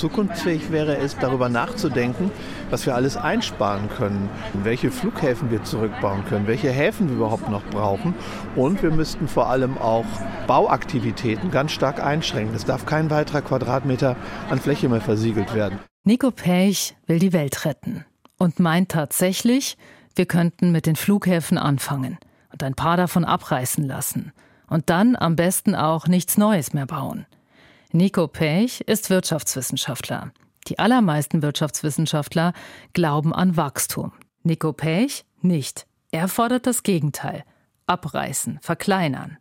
Zukunftsfähig wäre es, darüber nachzudenken, was wir alles einsparen können, welche Flughäfen wir zurückbauen können, welche Häfen wir überhaupt noch brauchen. Und wir müssten vor allem auch Bauaktivitäten ganz stark einschränken. Es darf kein weiterer Quadratmeter an Fläche mehr versiegelt werden. Nico Pech will die Welt retten und meint tatsächlich, wir könnten mit den Flughäfen anfangen und ein paar davon abreißen lassen und dann am besten auch nichts Neues mehr bauen. Nico Pech ist Wirtschaftswissenschaftler. Die allermeisten Wirtschaftswissenschaftler glauben an Wachstum. Nico Pech nicht. Er fordert das Gegenteil. Abreißen, verkleinern.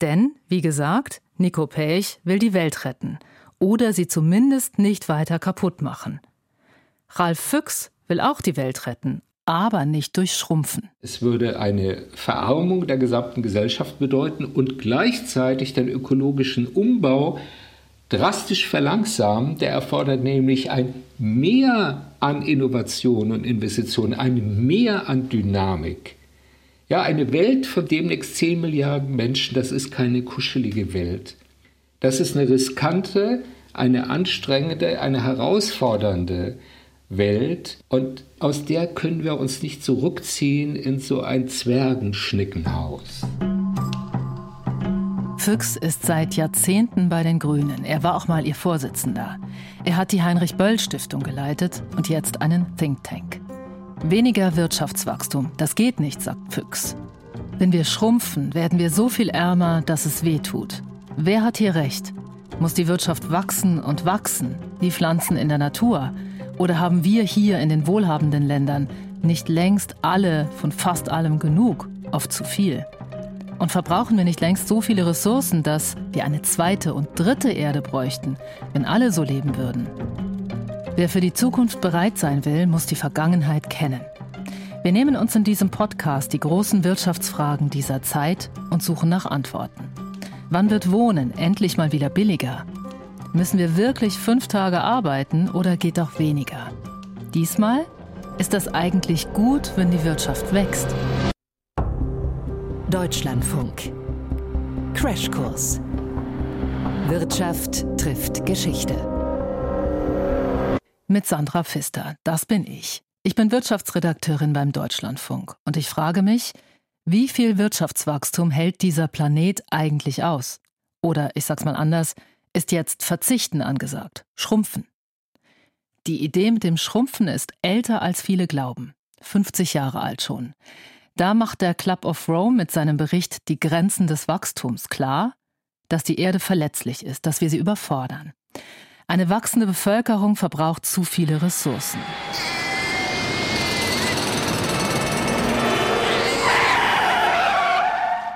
Denn, wie gesagt, Nico Pech will die Welt retten oder sie zumindest nicht weiter kaputt machen. Ralf Füchs will auch die Welt retten, aber nicht durch Schrumpfen. Es würde eine Verarmung der gesamten Gesellschaft bedeuten und gleichzeitig den ökologischen Umbau drastisch verlangsamen. Der erfordert nämlich ein Mehr an Innovation und Investitionen, ein Mehr an Dynamik. Ja, eine Welt von demnächst 10 Milliarden Menschen, das ist keine kuschelige Welt. Das ist eine riskante, eine anstrengende, eine herausfordernde Welt und aus der können wir uns nicht zurückziehen in so ein Zwergenschnickenhaus. Füchs ist seit Jahrzehnten bei den Grünen. Er war auch mal ihr Vorsitzender. Er hat die Heinrich-Böll-Stiftung geleitet und jetzt einen Think Tank. Weniger Wirtschaftswachstum, das geht nicht, sagt Füchs. Wenn wir schrumpfen, werden wir so viel ärmer, dass es weh tut. Wer hat hier recht? Muss die Wirtschaft wachsen und wachsen, wie Pflanzen in der Natur? Oder haben wir hier in den wohlhabenden Ländern nicht längst alle von fast allem genug, oft zu viel? Und verbrauchen wir nicht längst so viele Ressourcen, dass wir eine zweite und dritte Erde bräuchten, wenn alle so leben würden? Wer für die Zukunft bereit sein will, muss die Vergangenheit kennen. Wir nehmen uns in diesem Podcast die großen Wirtschaftsfragen dieser Zeit und suchen nach Antworten. Wann wird Wohnen endlich mal wieder billiger? Müssen wir wirklich fünf Tage arbeiten oder geht auch weniger? Diesmal ist das eigentlich gut, wenn die Wirtschaft wächst. Deutschlandfunk. Crashkurs. Wirtschaft trifft Geschichte. Mit Sandra Pfister, das bin ich. Ich bin Wirtschaftsredakteurin beim Deutschlandfunk und ich frage mich, wie viel Wirtschaftswachstum hält dieser Planet eigentlich aus? Oder ich sag's mal anders, ist jetzt Verzichten angesagt, Schrumpfen. Die Idee mit dem Schrumpfen ist älter als viele glauben. 50 Jahre alt schon. Da macht der Club of Rome mit seinem Bericht Die Grenzen des Wachstums klar, dass die Erde verletzlich ist, dass wir sie überfordern. Eine wachsende Bevölkerung verbraucht zu viele Ressourcen.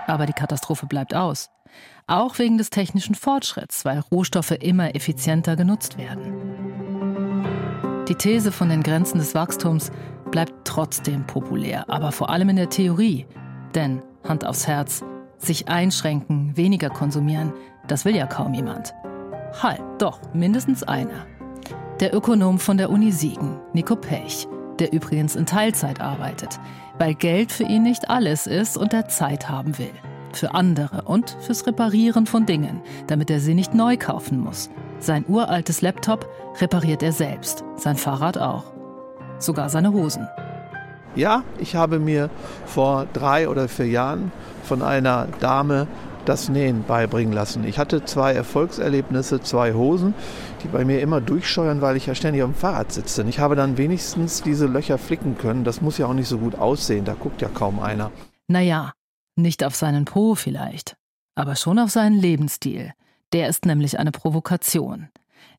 Aber die Katastrophe bleibt aus. Auch wegen des technischen Fortschritts, weil Rohstoffe immer effizienter genutzt werden. Die These von den Grenzen des Wachstums bleibt trotzdem populär, aber vor allem in der Theorie. Denn, Hand aufs Herz, sich einschränken, weniger konsumieren, das will ja kaum jemand. Halt, doch, mindestens einer. Der Ökonom von der Uni Siegen, Nico Pech, der übrigens in Teilzeit arbeitet, weil Geld für ihn nicht alles ist und er Zeit haben will für andere und fürs Reparieren von Dingen, damit er sie nicht neu kaufen muss. Sein uraltes Laptop repariert er selbst, sein Fahrrad auch. Sogar seine Hosen. Ja, ich habe mir vor drei oder vier Jahren von einer Dame das Nähen beibringen lassen. Ich hatte zwei Erfolgserlebnisse, zwei Hosen, die bei mir immer durchscheuern, weil ich ja ständig auf dem Fahrrad sitze. Und ich habe dann wenigstens diese Löcher flicken können. Das muss ja auch nicht so gut aussehen, da guckt ja kaum einer. Naja, nicht auf seinen Po vielleicht, aber schon auf seinen Lebensstil. Der ist nämlich eine Provokation.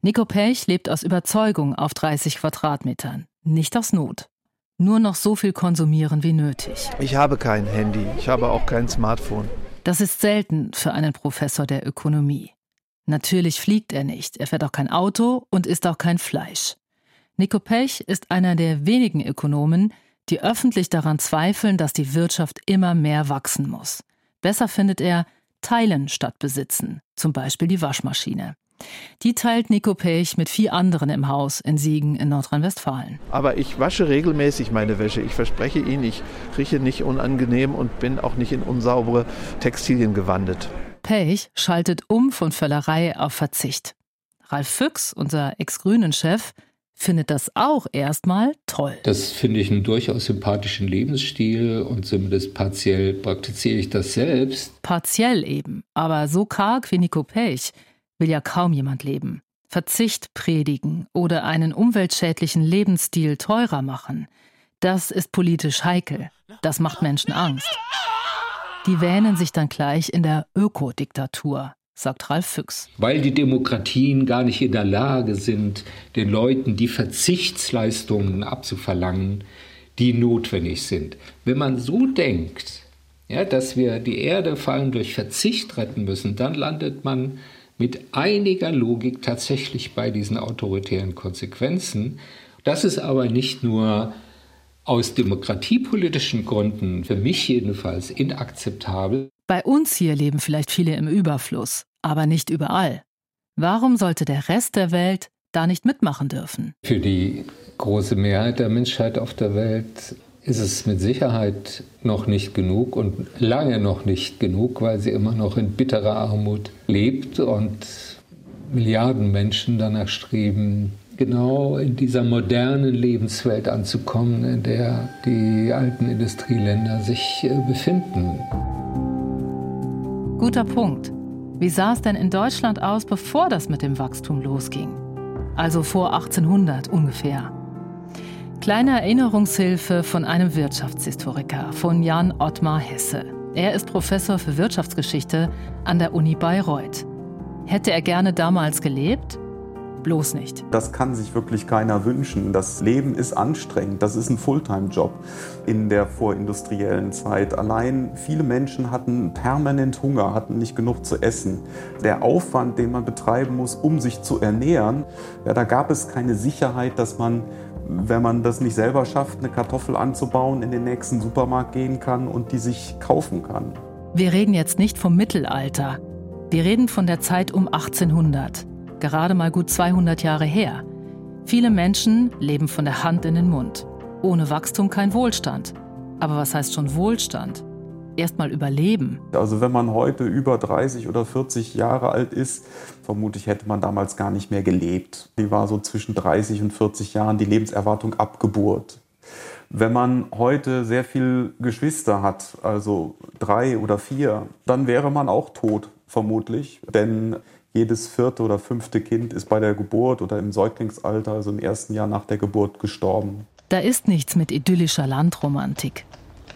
Nico Pech lebt aus Überzeugung auf 30 Quadratmetern, nicht aus Not. Nur noch so viel konsumieren wie nötig. Ich habe kein Handy, ich habe auch kein Smartphone. Das ist selten für einen Professor der Ökonomie. Natürlich fliegt er nicht, er fährt auch kein Auto und isst auch kein Fleisch. Nico Pech ist einer der wenigen Ökonomen, die öffentlich daran zweifeln, dass die Wirtschaft immer mehr wachsen muss. Besser findet er Teilen statt Besitzen, zum Beispiel die Waschmaschine. Die teilt Nico Pech mit vier anderen im Haus in Siegen in Nordrhein-Westfalen. Aber ich wasche regelmäßig meine Wäsche. Ich verspreche Ihnen, ich rieche nicht unangenehm und bin auch nicht in unsaubere Textilien gewandet. Pech schaltet um von Völlerei auf Verzicht. Ralf Füchs, unser Ex-Grünen-Chef, findet das auch erstmal toll. Das finde ich einen durchaus sympathischen Lebensstil und zumindest partiell praktiziere ich das selbst. Partiell eben, aber so karg wie Nico Pech will ja kaum jemand leben. Verzicht predigen oder einen umweltschädlichen Lebensstil teurer machen, das ist politisch heikel. Das macht Menschen Angst. Die wähnen sich dann gleich in der Ökodiktatur sagt Ralf Füchs. Weil die Demokratien gar nicht in der Lage sind, den Leuten die Verzichtsleistungen abzuverlangen, die notwendig sind. Wenn man so denkt, ja, dass wir die Erde vor allem durch Verzicht retten müssen, dann landet man mit einiger Logik tatsächlich bei diesen autoritären Konsequenzen. Das ist aber nicht nur aus demokratiepolitischen Gründen, für mich jedenfalls, inakzeptabel, bei uns hier leben vielleicht viele im Überfluss, aber nicht überall. Warum sollte der Rest der Welt da nicht mitmachen dürfen? Für die große Mehrheit der Menschheit auf der Welt ist es mit Sicherheit noch nicht genug und lange noch nicht genug, weil sie immer noch in bitterer Armut lebt und Milliarden Menschen danach streben, genau in dieser modernen Lebenswelt anzukommen, in der die alten Industrieländer sich äh, befinden. Guter Punkt. Wie sah es denn in Deutschland aus, bevor das mit dem Wachstum losging? Also vor 1800 ungefähr. Kleine Erinnerungshilfe von einem Wirtschaftshistoriker, von Jan Ottmar Hesse. Er ist Professor für Wirtschaftsgeschichte an der Uni Bayreuth. Hätte er gerne damals gelebt? bloß nicht. Das kann sich wirklich keiner wünschen. Das Leben ist anstrengend. Das ist ein Fulltime-Job in der vorindustriellen Zeit. Allein viele Menschen hatten permanent Hunger, hatten nicht genug zu essen. Der Aufwand, den man betreiben muss, um sich zu ernähren, ja, da gab es keine Sicherheit, dass man wenn man das nicht selber schafft, eine Kartoffel anzubauen, in den nächsten Supermarkt gehen kann und die sich kaufen kann. Wir reden jetzt nicht vom Mittelalter. Wir reden von der Zeit um 1800 gerade mal gut 200 Jahre her. Viele Menschen leben von der Hand in den Mund. Ohne Wachstum kein Wohlstand. Aber was heißt schon Wohlstand? Erstmal überleben. Also wenn man heute über 30 oder 40 Jahre alt ist, vermutlich hätte man damals gar nicht mehr gelebt. Die war so zwischen 30 und 40 Jahren die Lebenserwartung ab Geburt. Wenn man heute sehr viel Geschwister hat, also drei oder vier, dann wäre man auch tot, vermutlich. Denn jedes vierte oder fünfte Kind ist bei der Geburt oder im Säuglingsalter, also im ersten Jahr nach der Geburt, gestorben. Da ist nichts mit idyllischer Landromantik.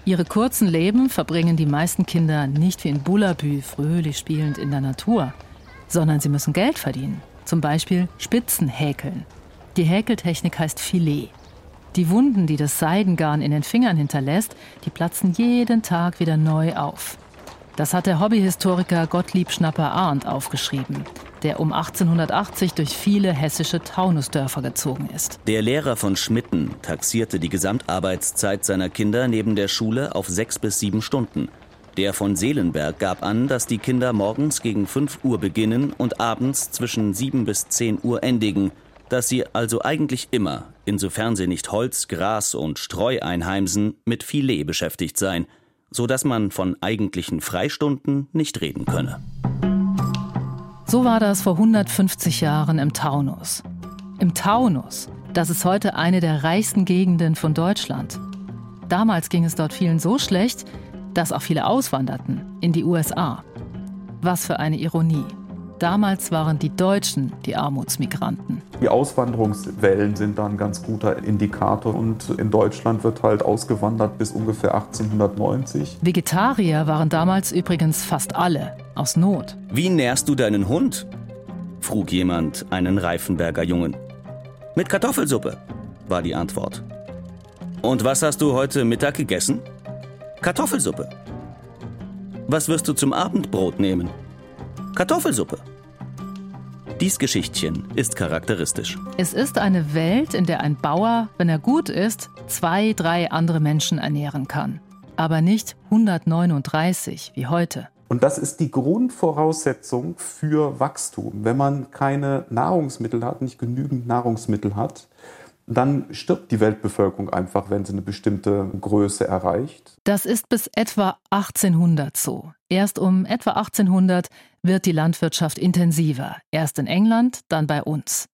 Ihre kurzen Leben verbringen die meisten Kinder nicht wie in Bullabü fröhlich spielend in der Natur, sondern sie müssen Geld verdienen. Zum Beispiel Spitzen häkeln. Die Häkeltechnik heißt Filet. Die Wunden, die das Seidengarn in den Fingern hinterlässt, die platzen jeden Tag wieder neu auf. Das hat der Hobbyhistoriker Gottlieb Schnapper-Arndt aufgeschrieben, der um 1880 durch viele hessische Taunusdörfer gezogen ist. Der Lehrer von Schmitten taxierte die Gesamtarbeitszeit seiner Kinder neben der Schule auf sechs bis sieben Stunden. Der von Seelenberg gab an, dass die Kinder morgens gegen 5 Uhr beginnen und abends zwischen 7 bis 10 Uhr endigen, dass sie also eigentlich immer, insofern sie nicht Holz, Gras und Streu einheimsen, mit Filet beschäftigt seien – so dass man von eigentlichen Freistunden nicht reden könne. So war das vor 150 Jahren im Taunus. Im Taunus, das ist heute eine der reichsten Gegenden von Deutschland. Damals ging es dort vielen so schlecht, dass auch viele auswanderten in die USA. Was für eine Ironie. Damals waren die Deutschen die Armutsmigranten. Die Auswanderungswellen sind da ein ganz guter Indikator und in Deutschland wird halt ausgewandert bis ungefähr 1890. Vegetarier waren damals übrigens fast alle, aus Not. Wie nährst du deinen Hund? frug jemand einen Reifenberger Jungen. Mit Kartoffelsuppe, war die Antwort. Und was hast du heute Mittag gegessen? Kartoffelsuppe. Was wirst du zum Abendbrot nehmen? Kartoffelsuppe. Dies Geschichtchen ist charakteristisch. Es ist eine Welt, in der ein Bauer, wenn er gut ist, zwei, drei andere Menschen ernähren kann. Aber nicht 139 wie heute. Und das ist die Grundvoraussetzung für Wachstum. Wenn man keine Nahrungsmittel hat, nicht genügend Nahrungsmittel hat, dann stirbt die Weltbevölkerung einfach, wenn sie eine bestimmte Größe erreicht. Das ist bis etwa 1800 so. Erst um etwa 1800 wird die Landwirtschaft intensiver. Erst in England, dann bei uns.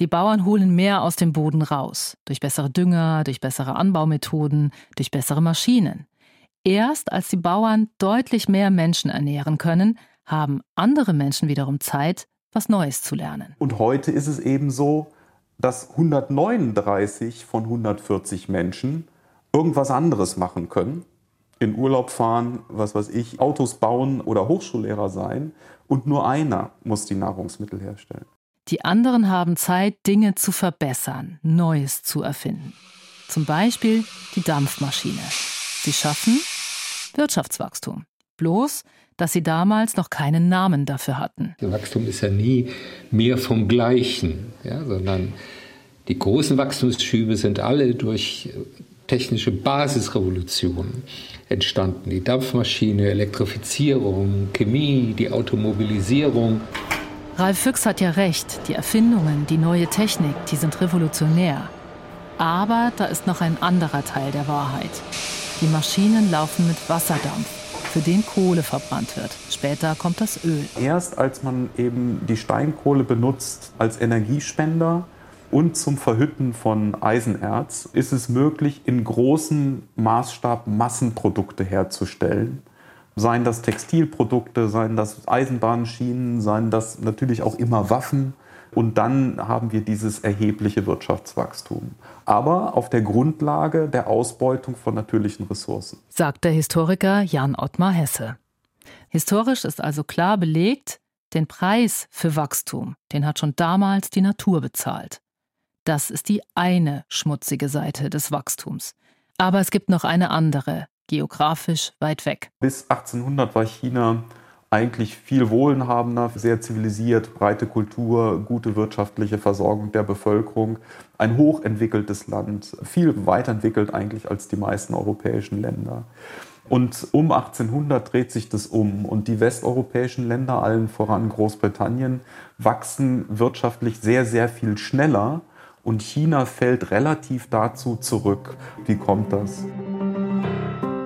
Die Bauern holen mehr aus dem Boden raus. Durch bessere Dünger, durch bessere Anbaumethoden, durch bessere Maschinen. Erst als die Bauern deutlich mehr Menschen ernähren können, haben andere Menschen wiederum Zeit, was Neues zu lernen. Und heute ist es eben so, dass 139 von 140 Menschen irgendwas anderes machen können. In Urlaub fahren, was weiß ich, Autos bauen oder Hochschullehrer sein. Und nur einer muss die Nahrungsmittel herstellen. Die anderen haben Zeit, Dinge zu verbessern, Neues zu erfinden. Zum Beispiel die Dampfmaschine. Sie schaffen Wirtschaftswachstum. Bloß, dass sie damals noch keinen Namen dafür hatten. Wachstum ist ja nie mehr vom Gleichen, ja, sondern die großen Wachstumsschübe sind alle durch technische Basisrevolutionen entstanden. Die Dampfmaschine, Elektrifizierung, Chemie, die Automobilisierung. Ralf Füchs hat ja recht, die Erfindungen, die neue Technik, die sind revolutionär. Aber da ist noch ein anderer Teil der Wahrheit. Die Maschinen laufen mit Wasserdampf, für den Kohle verbrannt wird. Später kommt das Öl. Erst als man eben die Steinkohle benutzt als Energiespender und zum Verhütten von Eisenerz, ist es möglich, in großem Maßstab Massenprodukte herzustellen Seien das Textilprodukte, seien das Eisenbahnschienen, seien das natürlich auch immer Waffen. Und dann haben wir dieses erhebliche Wirtschaftswachstum. Aber auf der Grundlage der Ausbeutung von natürlichen Ressourcen. Sagt der Historiker Jan Ottmar Hesse. Historisch ist also klar belegt, den Preis für Wachstum, den hat schon damals die Natur bezahlt. Das ist die eine schmutzige Seite des Wachstums. Aber es gibt noch eine andere, geografisch weit weg. Bis 1800 war China eigentlich viel wohlhabender, sehr zivilisiert, breite Kultur, gute wirtschaftliche Versorgung der Bevölkerung, ein hochentwickeltes Land, viel weiterentwickelt eigentlich als die meisten europäischen Länder. Und um 1800 dreht sich das um und die westeuropäischen Länder, allen voran Großbritannien, wachsen wirtschaftlich sehr, sehr viel schneller und China fällt relativ dazu zurück. Wie kommt das?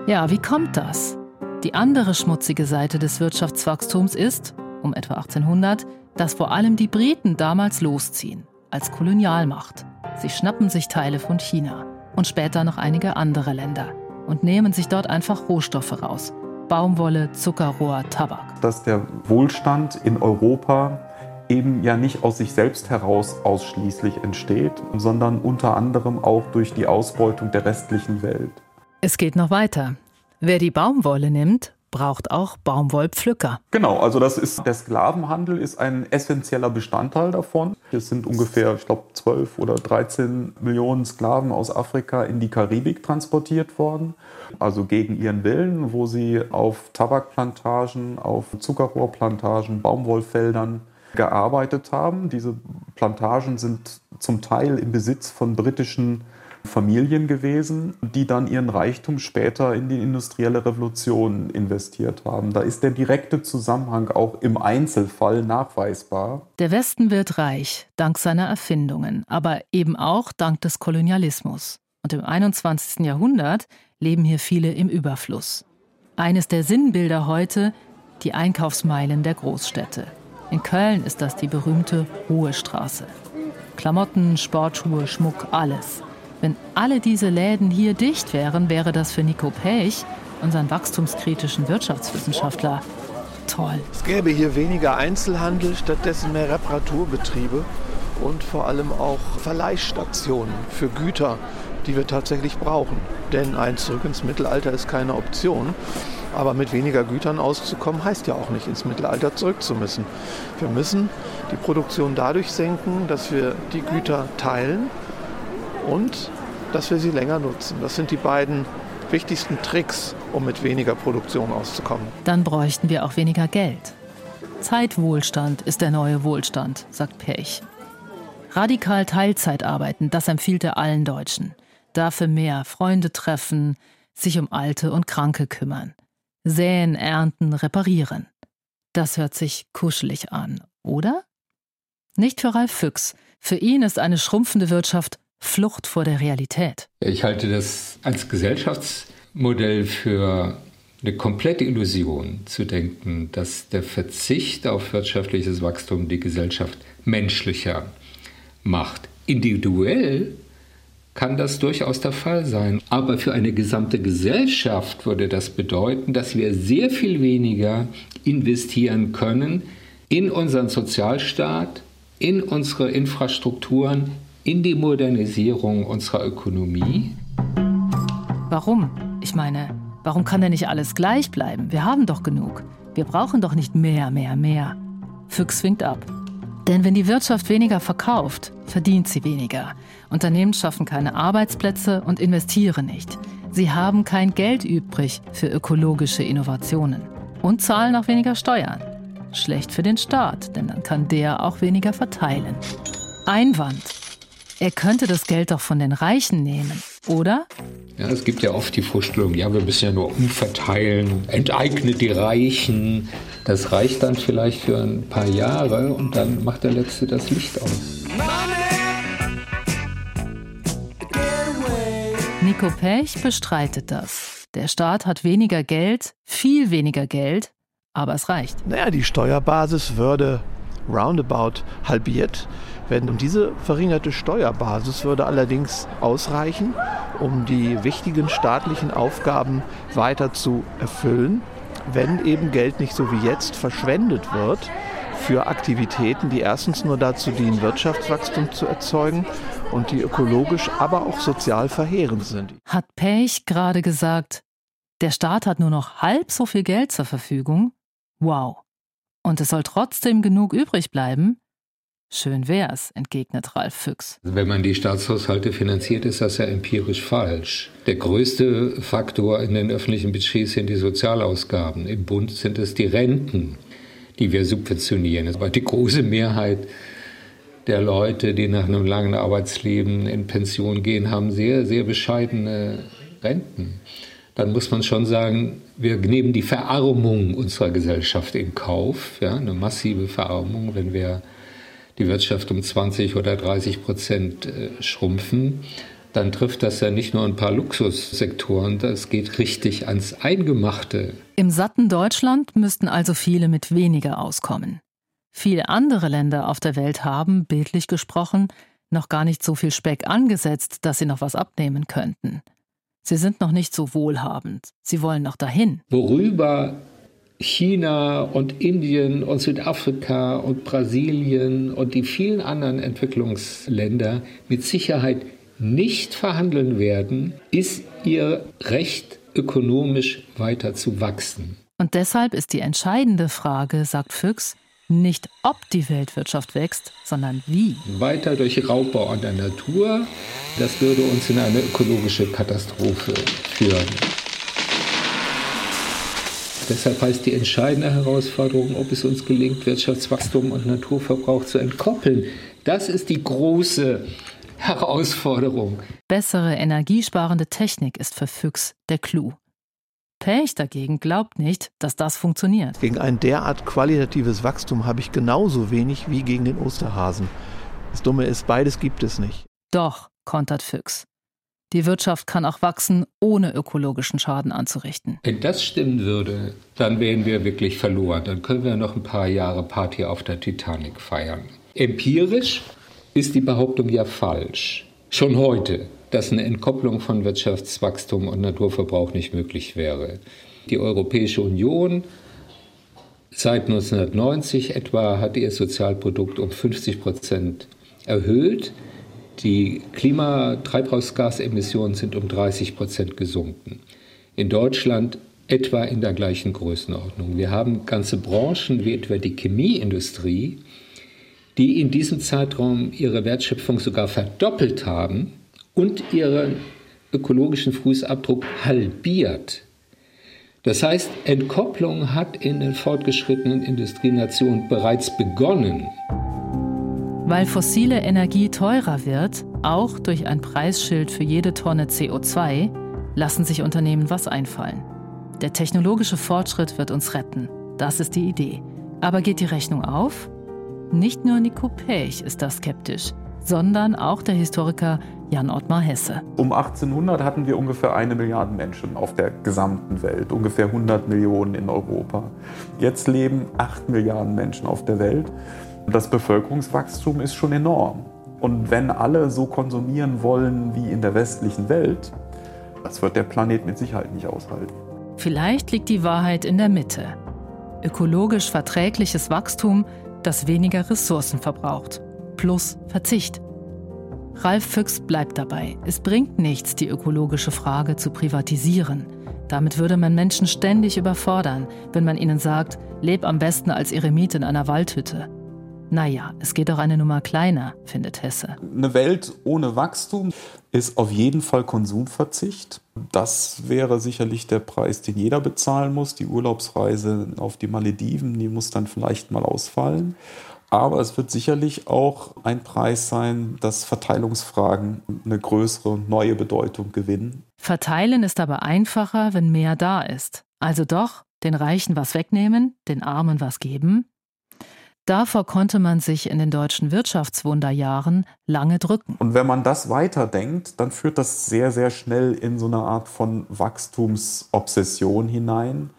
Ja, wie kommt das? Die andere schmutzige Seite des Wirtschaftswachstums ist, um etwa 1800, dass vor allem die Briten damals losziehen, als Kolonialmacht. Sie schnappen sich Teile von China und später noch einige andere Länder und nehmen sich dort einfach Rohstoffe raus. Baumwolle, Zuckerrohr, Tabak. Dass der Wohlstand in Europa eben ja nicht aus sich selbst heraus ausschließlich entsteht, sondern unter anderem auch durch die Ausbeutung der restlichen Welt. Es geht noch weiter. Wer die Baumwolle nimmt, braucht auch Baumwollpflücker. Genau, also das ist der Sklavenhandel ist ein essentieller Bestandteil davon. Es sind ungefähr, ich glaube, 12 oder 13 Millionen Sklaven aus Afrika in die Karibik transportiert worden, also gegen ihren Willen, wo sie auf Tabakplantagen, auf Zuckerrohrplantagen, Baumwollfeldern gearbeitet haben. Diese Plantagen sind zum Teil im Besitz von britischen Familien gewesen, die dann ihren Reichtum später in die industrielle Revolution investiert haben. Da ist der direkte Zusammenhang auch im Einzelfall nachweisbar. Der Westen wird reich dank seiner Erfindungen, aber eben auch dank des Kolonialismus. Und im 21. Jahrhundert leben hier viele im Überfluss. Eines der Sinnbilder heute die Einkaufsmeilen der Großstädte. In Köln ist das die berühmte Hohe Straße. Klamotten, Sportschuhe, Schmuck, alles. Wenn alle diese Läden hier dicht wären, wäre das für Nico Pech, unseren wachstumskritischen Wirtschaftswissenschaftler, toll. Es gäbe hier weniger Einzelhandel, stattdessen mehr Reparaturbetriebe und vor allem auch Verleihstationen für Güter, die wir tatsächlich brauchen. Denn ein Zurück ins Mittelalter ist keine Option. Aber mit weniger Gütern auszukommen, heißt ja auch nicht, ins Mittelalter zurück zu müssen. Wir müssen die Produktion dadurch senken, dass wir die Güter teilen und dass wir sie länger nutzen. Das sind die beiden wichtigsten Tricks, um mit weniger Produktion auszukommen. Dann bräuchten wir auch weniger Geld. Zeitwohlstand ist der neue Wohlstand, sagt Pech. Radikal Teilzeit arbeiten, das empfiehlt er allen Deutschen. Dafür mehr Freunde treffen, sich um Alte und Kranke kümmern. Säen, ernten, reparieren. Das hört sich kuschelig an, oder? Nicht für Ralf Füchs. Für ihn ist eine schrumpfende Wirtschaft Flucht vor der Realität. Ich halte das als Gesellschaftsmodell für eine komplette Illusion zu denken, dass der Verzicht auf wirtschaftliches Wachstum die Gesellschaft menschlicher macht. Individuell kann das durchaus der Fall sein. Aber für eine gesamte Gesellschaft würde das bedeuten, dass wir sehr viel weniger investieren können in unseren Sozialstaat, in unsere Infrastrukturen, in die Modernisierung unserer Ökonomie. Warum? Ich meine, warum kann denn nicht alles gleich bleiben? Wir haben doch genug. Wir brauchen doch nicht mehr, mehr, mehr. Füchs winkt ab. Denn wenn die Wirtschaft weniger verkauft, verdient sie weniger. Unternehmen schaffen keine Arbeitsplätze und investieren nicht. Sie haben kein Geld übrig für ökologische Innovationen und zahlen auch weniger Steuern. Schlecht für den Staat, denn dann kann der auch weniger verteilen. Einwand. Er könnte das Geld doch von den Reichen nehmen, oder? Ja, es gibt ja oft die Vorstellung, ja, wir müssen ja nur umverteilen, enteignet die Reichen. Das reicht dann vielleicht für ein paar Jahre und dann macht der Letzte das Licht aus. Nico Pech bestreitet das. Der Staat hat weniger Geld, viel weniger Geld, aber es reicht. Naja, die Steuerbasis würde roundabout halbiert werden. Und diese verringerte Steuerbasis würde allerdings ausreichen, um die wichtigen staatlichen Aufgaben weiter zu erfüllen, wenn eben Geld nicht so wie jetzt verschwendet wird für Aktivitäten, die erstens nur dazu dienen, Wirtschaftswachstum zu erzeugen und die ökologisch, aber auch sozial verheerend sind. Hat Pech gerade gesagt, der Staat hat nur noch halb so viel Geld zur Verfügung? Wow. Und es soll trotzdem genug übrig bleiben? Schön wär's, entgegnet Ralf Füchs. Also wenn man die Staatshaushalte finanziert, ist das ja empirisch falsch. Der größte Faktor in den öffentlichen Budgets sind die Sozialausgaben. Im Bund sind es die Renten, die wir subventionieren. Aber die große Mehrheit der Leute, die nach einem langen Arbeitsleben in Pension gehen, haben sehr, sehr bescheidene Renten. Dann muss man schon sagen, wir nehmen die Verarmung unserer Gesellschaft in Kauf, ja, eine massive Verarmung, wenn wir die Wirtschaft um 20 oder 30 Prozent äh, schrumpfen, dann trifft das ja nicht nur ein paar Luxussektoren, das geht richtig ans Eingemachte. Im satten Deutschland müssten also viele mit weniger auskommen. Viele andere Länder auf der Welt haben, bildlich gesprochen, noch gar nicht so viel Speck angesetzt, dass sie noch was abnehmen könnten. Sie sind noch nicht so wohlhabend. Sie wollen noch dahin. Worüber China und Indien und Südafrika und Brasilien und die vielen anderen Entwicklungsländer mit Sicherheit nicht verhandeln werden, ist ihr Recht, ökonomisch weiter zu wachsen. Und deshalb ist die entscheidende Frage, sagt Füchs, nicht ob die Weltwirtschaft wächst, sondern wie. Weiter durch Raubbau an der Natur, das würde uns in eine ökologische Katastrophe führen. Deshalb heißt die entscheidende Herausforderung, ob es uns gelingt, Wirtschaftswachstum und Naturverbrauch zu entkoppeln. Das ist die große Herausforderung. Bessere energiesparende Technik ist für Füchs der Clou. Pech dagegen glaubt nicht, dass das funktioniert. Gegen ein derart qualitatives Wachstum habe ich genauso wenig wie gegen den Osterhasen. Das Dumme ist, beides gibt es nicht. Doch, kontert Füchs. Die Wirtschaft kann auch wachsen, ohne ökologischen Schaden anzurichten. Wenn das stimmen würde, dann wären wir wirklich verloren. Dann können wir noch ein paar Jahre Party auf der Titanic feiern. Empirisch ist die Behauptung ja falsch. Schon heute, dass eine Entkopplung von Wirtschaftswachstum und Naturverbrauch nicht möglich wäre. Die Europäische Union seit 1990 etwa hat ihr Sozialprodukt um 50 Prozent erhöht. Die Klimatreibhausgasemissionen sind um 30 Prozent gesunken. In Deutschland etwa in der gleichen Größenordnung. Wir haben ganze Branchen wie etwa die Chemieindustrie, die in diesem Zeitraum ihre Wertschöpfung sogar verdoppelt haben und ihren ökologischen Fußabdruck halbiert. Das heißt, Entkopplung hat in den fortgeschrittenen Industrienationen bereits begonnen. Weil fossile Energie teurer wird, auch durch ein Preisschild für jede Tonne CO2, lassen sich Unternehmen was einfallen. Der technologische Fortschritt wird uns retten. Das ist die Idee. Aber geht die Rechnung auf? Nicht nur Nico Pech ist da skeptisch. sondern auch der Historiker Jan Ottmar Hesse. Um 1800 hatten wir ungefähr eine Milliarde Menschen auf der gesamten Welt, ungefähr 100 Millionen in Europa. Jetzt leben 8 Milliarden Menschen auf der Welt. Das Bevölkerungswachstum ist schon enorm. Und wenn alle so konsumieren wollen wie in der westlichen Welt, das wird der Planet mit Sicherheit nicht aushalten. Vielleicht liegt die Wahrheit in der Mitte. Ökologisch verträgliches Wachstum, das weniger Ressourcen verbraucht. Plus Verzicht. Ralf Füchs bleibt dabei. Es bringt nichts, die ökologische Frage zu privatisieren. Damit würde man Menschen ständig überfordern, wenn man ihnen sagt, leb am besten als Eremit in einer Waldhütte. Naja, es geht auch eine Nummer kleiner, findet Hesse. Eine Welt ohne Wachstum ist auf jeden Fall Konsumverzicht. Das wäre sicherlich der Preis, den jeder bezahlen muss. Die Urlaubsreise auf die Malediven, die muss dann vielleicht mal ausfallen. Aber es wird sicherlich auch ein Preis sein, dass Verteilungsfragen eine größere, neue Bedeutung gewinnen. Verteilen ist aber einfacher, wenn mehr da ist. Also doch, den Reichen was wegnehmen, den Armen was geben. Davor konnte man sich in den deutschen Wirtschaftswunderjahren lange drücken. Und wenn man das weiterdenkt, dann führt das sehr, sehr schnell in so eine Art von Wachstumsobsession hinein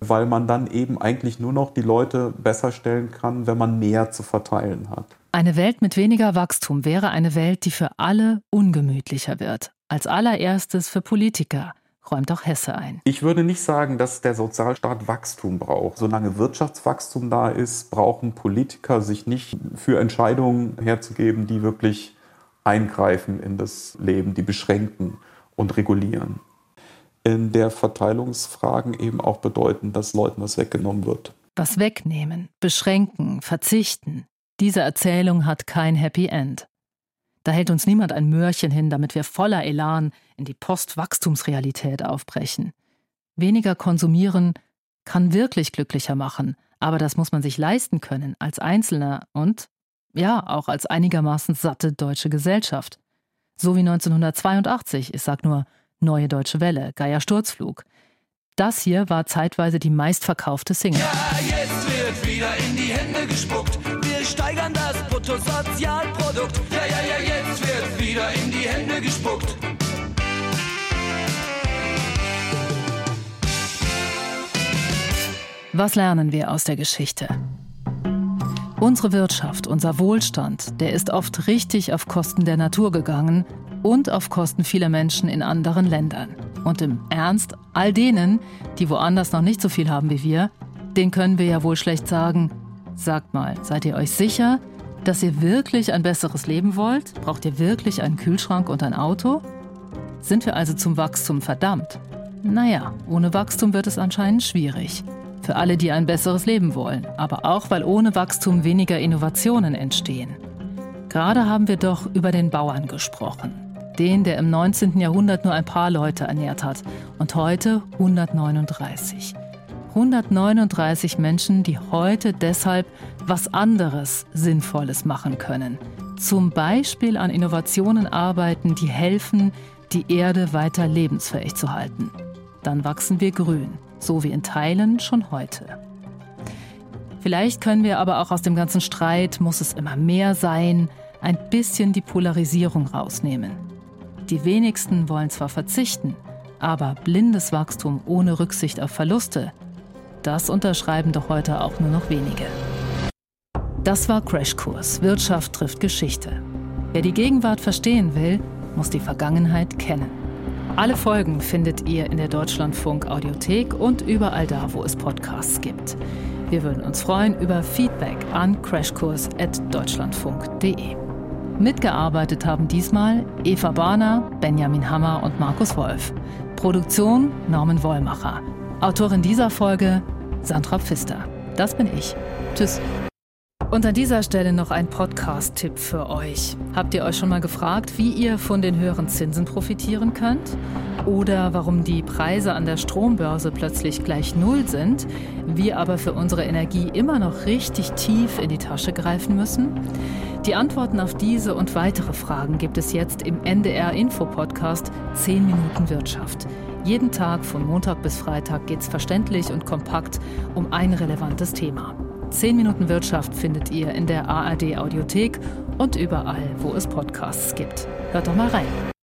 weil man dann eben eigentlich nur noch die Leute besser stellen kann, wenn man mehr zu verteilen hat. Eine Welt mit weniger Wachstum wäre eine Welt, die für alle ungemütlicher wird. Als allererstes für Politiker, räumt auch Hesse ein. Ich würde nicht sagen, dass der Sozialstaat Wachstum braucht. Solange Wirtschaftswachstum da ist, brauchen Politiker sich nicht für Entscheidungen herzugeben, die wirklich eingreifen in das Leben, die beschränken und regulieren in der Verteilungsfragen eben auch bedeuten, dass Leuten was weggenommen wird. Was wegnehmen, beschränken, verzichten. Diese Erzählung hat kein Happy End. Da hält uns niemand ein Möhrchen hin, damit wir voller Elan in die Postwachstumsrealität aufbrechen. Weniger konsumieren kann wirklich glücklicher machen, aber das muss man sich leisten können als Einzelner und ja, auch als einigermaßen satte deutsche Gesellschaft. So wie 1982, ich sag nur Neue Deutsche Welle, Geier Sturzflug. Das hier war zeitweise die meistverkaufte Single. Ja, jetzt wird wieder in die Hände gespuckt. Bruttosozialprodukt. Ja, ja, ja, jetzt wird wieder in die Hände gespuckt. Was lernen wir aus der Geschichte? Unsere Wirtschaft, unser Wohlstand, der ist oft richtig auf Kosten der Natur gegangen und auf Kosten vieler Menschen in anderen Ländern. Und im Ernst, all denen, die woanders noch nicht so viel haben wie wir, den können wir ja wohl schlecht sagen, sagt mal, seid ihr euch sicher, dass ihr wirklich ein besseres Leben wollt? Braucht ihr wirklich einen Kühlschrank und ein Auto? Sind wir also zum Wachstum verdammt? Naja, ohne Wachstum wird es anscheinend schwierig. Für alle, die ein besseres Leben wollen, aber auch weil ohne Wachstum weniger Innovationen entstehen. Gerade haben wir doch über den Bauern gesprochen den, der im 19. Jahrhundert nur ein paar Leute ernährt hat und heute 139. 139 Menschen, die heute deshalb was anderes Sinnvolles machen können. Zum Beispiel an Innovationen arbeiten, die helfen, die Erde weiter lebensfähig zu halten. Dann wachsen wir grün, so wie in Teilen schon heute. Vielleicht können wir aber auch aus dem ganzen Streit, muss es immer mehr sein, ein bisschen die Polarisierung rausnehmen. Die wenigsten wollen zwar verzichten, aber blindes Wachstum ohne Rücksicht auf Verluste, das unterschreiben doch heute auch nur noch wenige. Das war Crashkurs Wirtschaft trifft Geschichte. Wer die Gegenwart verstehen will, muss die Vergangenheit kennen. Alle Folgen findet ihr in der Deutschlandfunk Audiothek und überall da, wo es Podcasts gibt. Wir würden uns freuen über Feedback an crashkurs.deutschlandfunk.de. Mitgearbeitet haben diesmal Eva Barner, Benjamin Hammer und Markus Wolf. Produktion Norman Wollmacher. Autorin dieser Folge Sandra Pfister. Das bin ich. Tschüss. Und an dieser Stelle noch ein Podcast-Tipp für euch. Habt ihr euch schon mal gefragt, wie ihr von den höheren Zinsen profitieren könnt? Oder warum die Preise an der Strombörse plötzlich gleich Null sind, wir aber für unsere Energie immer noch richtig tief in die Tasche greifen müssen? Die Antworten auf diese und weitere Fragen gibt es jetzt im NDR Info Podcast 10 Minuten Wirtschaft. Jeden Tag von Montag bis Freitag geht es verständlich und kompakt um ein relevantes Thema. 10 Minuten Wirtschaft findet ihr in der ARD Audiothek und überall, wo es Podcasts gibt. Hört doch mal rein.